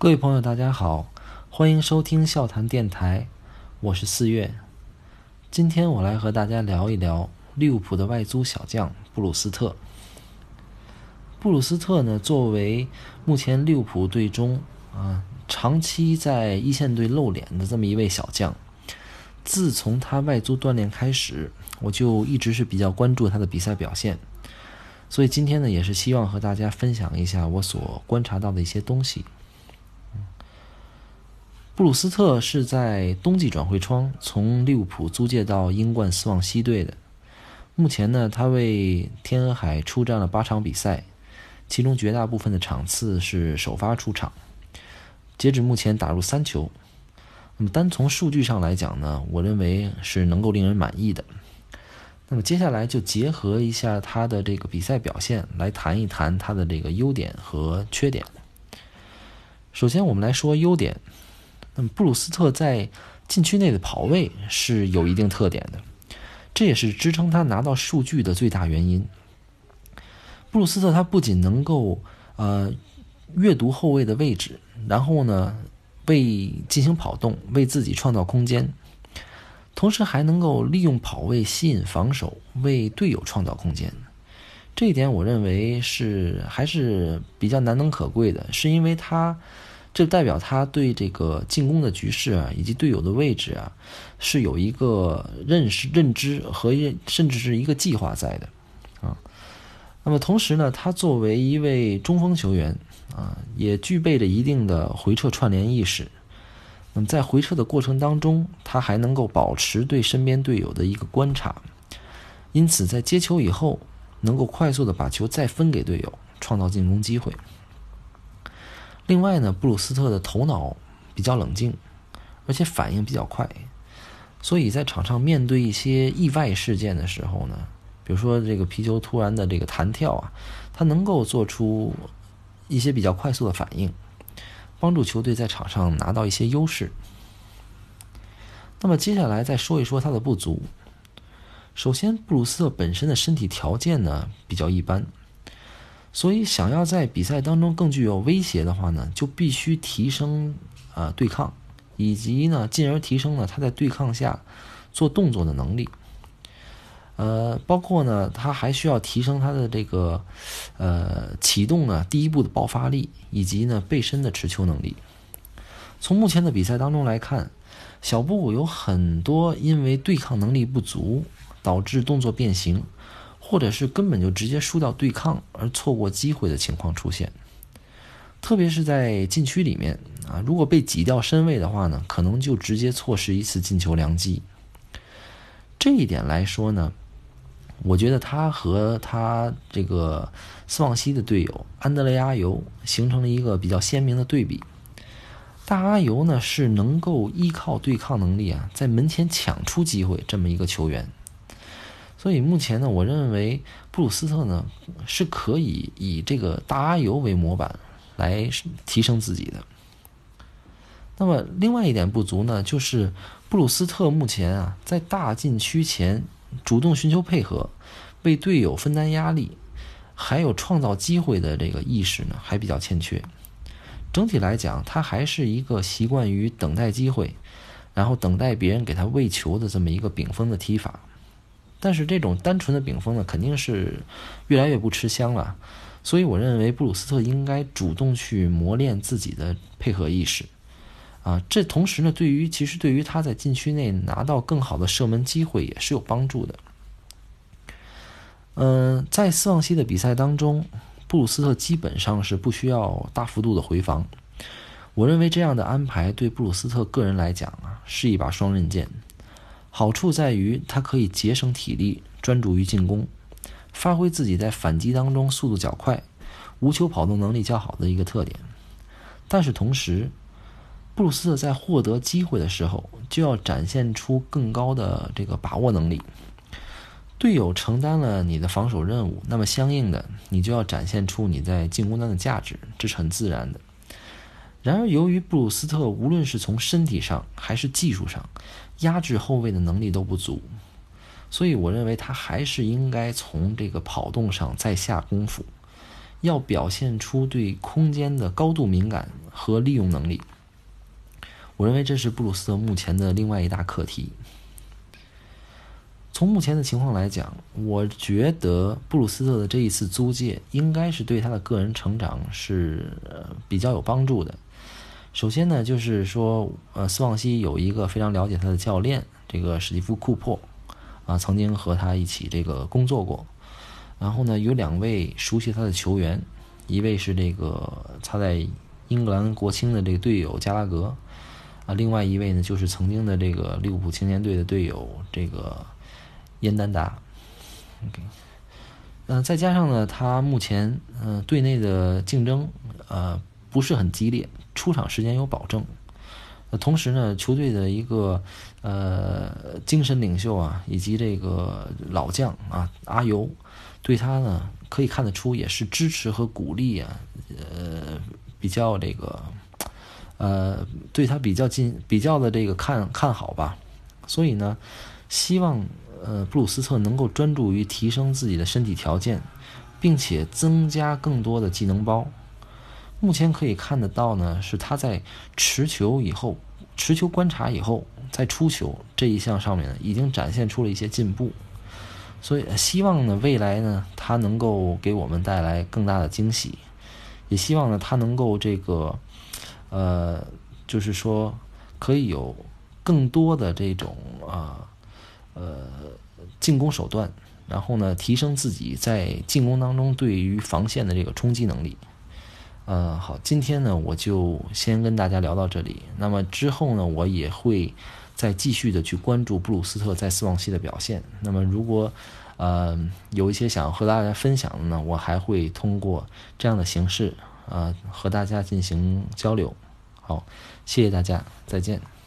各位朋友，大家好，欢迎收听笑谈电台，我是四月。今天我来和大家聊一聊利物浦的外租小将布鲁斯特。布鲁斯特呢，作为目前利物浦队中啊长期在一线队露脸的这么一位小将，自从他外租锻炼开始，我就一直是比较关注他的比赛表现。所以今天呢，也是希望和大家分享一下我所观察到的一些东西。布鲁斯特是在冬季转会窗从利物浦租借到英冠斯旺西队的。目前呢，他为天鹅海出战了八场比赛，其中绝大部分的场次是首发出场。截止目前打入三球。那么单从数据上来讲呢，我认为是能够令人满意的。那么接下来就结合一下他的这个比赛表现，来谈一谈他的这个优点和缺点。首先，我们来说优点。布鲁斯特在禁区内的跑位是有一定特点的，这也是支撑他拿到数据的最大原因。布鲁斯特他不仅能够呃阅读后卫的位置，然后呢为进行跑动，为自己创造空间，同时还能够利用跑位吸引防守，为队友创造空间。这一点我认为是还是比较难能可贵的，是因为他。这代表他对这个进攻的局势啊，以及队友的位置啊，是有一个认识、认知和甚至是一个计划在的，啊。那么同时呢，他作为一位中锋球员啊，也具备着一定的回撤串联意识。那么在回撤的过程当中，他还能够保持对身边队友的一个观察，因此在接球以后，能够快速的把球再分给队友，创造进攻机会。另外呢，布鲁斯特的头脑比较冷静，而且反应比较快，所以在场上面对一些意外事件的时候呢，比如说这个皮球突然的这个弹跳啊，他能够做出一些比较快速的反应，帮助球队在场上拿到一些优势。那么接下来再说一说他的不足。首先，布鲁斯特本身的身体条件呢比较一般。所以，想要在比赛当中更具有威胁的话呢，就必须提升啊对抗，以及呢，进而提升了他在对抗下做动作的能力。呃，包括呢，他还需要提升他的这个呃启动呢第一步的爆发力，以及呢背身的持球能力。从目前的比赛当中来看，小布有很多因为对抗能力不足导致动作变形。或者是根本就直接输掉对抗而错过机会的情况出现，特别是在禁区里面啊，如果被挤掉身位的话呢，可能就直接错失一次进球良机。这一点来说呢，我觉得他和他这个斯旺西的队友安德雷阿尤形成了一个比较鲜明的对比。大阿尤呢是能够依靠对抗能力啊，在门前抢出机会这么一个球员。所以目前呢，我认为布鲁斯特呢是可以以这个大阿尤为模板来提升自己的。那么另外一点不足呢，就是布鲁斯特目前啊在大禁区前主动寻求配合，为队友分担压力，还有创造机会的这个意识呢还比较欠缺。整体来讲，他还是一个习惯于等待机会，然后等待别人给他喂球的这么一个顶峰的踢法。但是这种单纯的顶峰呢，肯定是越来越不吃香了。所以我认为布鲁斯特应该主动去磨练自己的配合意识，啊，这同时呢，对于其实对于他在禁区内拿到更好的射门机会也是有帮助的。嗯，在斯旺西的比赛当中，布鲁斯特基本上是不需要大幅度的回防。我认为这样的安排对布鲁斯特个人来讲啊，是一把双刃剑。好处在于，它可以节省体力，专注于进攻，发挥自己在反击当中速度较快、无球跑动能力较好的一个特点。但是同时，布鲁斯特在获得机会的时候，就要展现出更高的这个把握能力。队友承担了你的防守任务，那么相应的，你就要展现出你在进攻端的价值，这是很自然的。然而，由于布鲁斯特无论是从身体上还是技术上，压制后卫的能力都不足，所以我认为他还是应该从这个跑动上再下功夫，要表现出对空间的高度敏感和利用能力。我认为这是布鲁斯特目前的另外一大课题。从目前的情况来讲，我觉得布鲁斯特的这一次租借应该是对他的个人成长是比较有帮助的。首先呢，就是说，呃，斯旺西有一个非常了解他的教练，这个史蒂夫·库珀，啊，曾经和他一起这个工作过。然后呢，有两位熟悉他的球员，一位是这个他在英格兰国青的这个队友加拉格，啊，另外一位呢就是曾经的这个利物浦青年队的队友这个燕丹达。嗯，再加上呢，他目前嗯队内的竞争呃不是很激烈。出场时间有保证，同时呢，球队的一个呃精神领袖啊，以及这个老将啊阿尤，对他呢可以看得出也是支持和鼓励啊，呃，比较这个呃对他比较近比较的这个看看好吧，所以呢，希望呃布鲁斯特能够专注于提升自己的身体条件，并且增加更多的技能包。目前可以看得到呢，是他在持球以后、持球观察以后再出球这一项上面呢已经展现出了一些进步，所以希望呢未来呢他能够给我们带来更大的惊喜，也希望呢他能够这个，呃，就是说可以有更多的这种啊呃进攻手段，然后呢提升自己在进攻当中对于防线的这个冲击能力。嗯，好，今天呢，我就先跟大家聊到这里。那么之后呢，我也会再继续的去关注布鲁斯特在斯旺西的表现。那么如果呃有一些想要和大家分享的呢，我还会通过这样的形式呃和大家进行交流。好，谢谢大家，再见。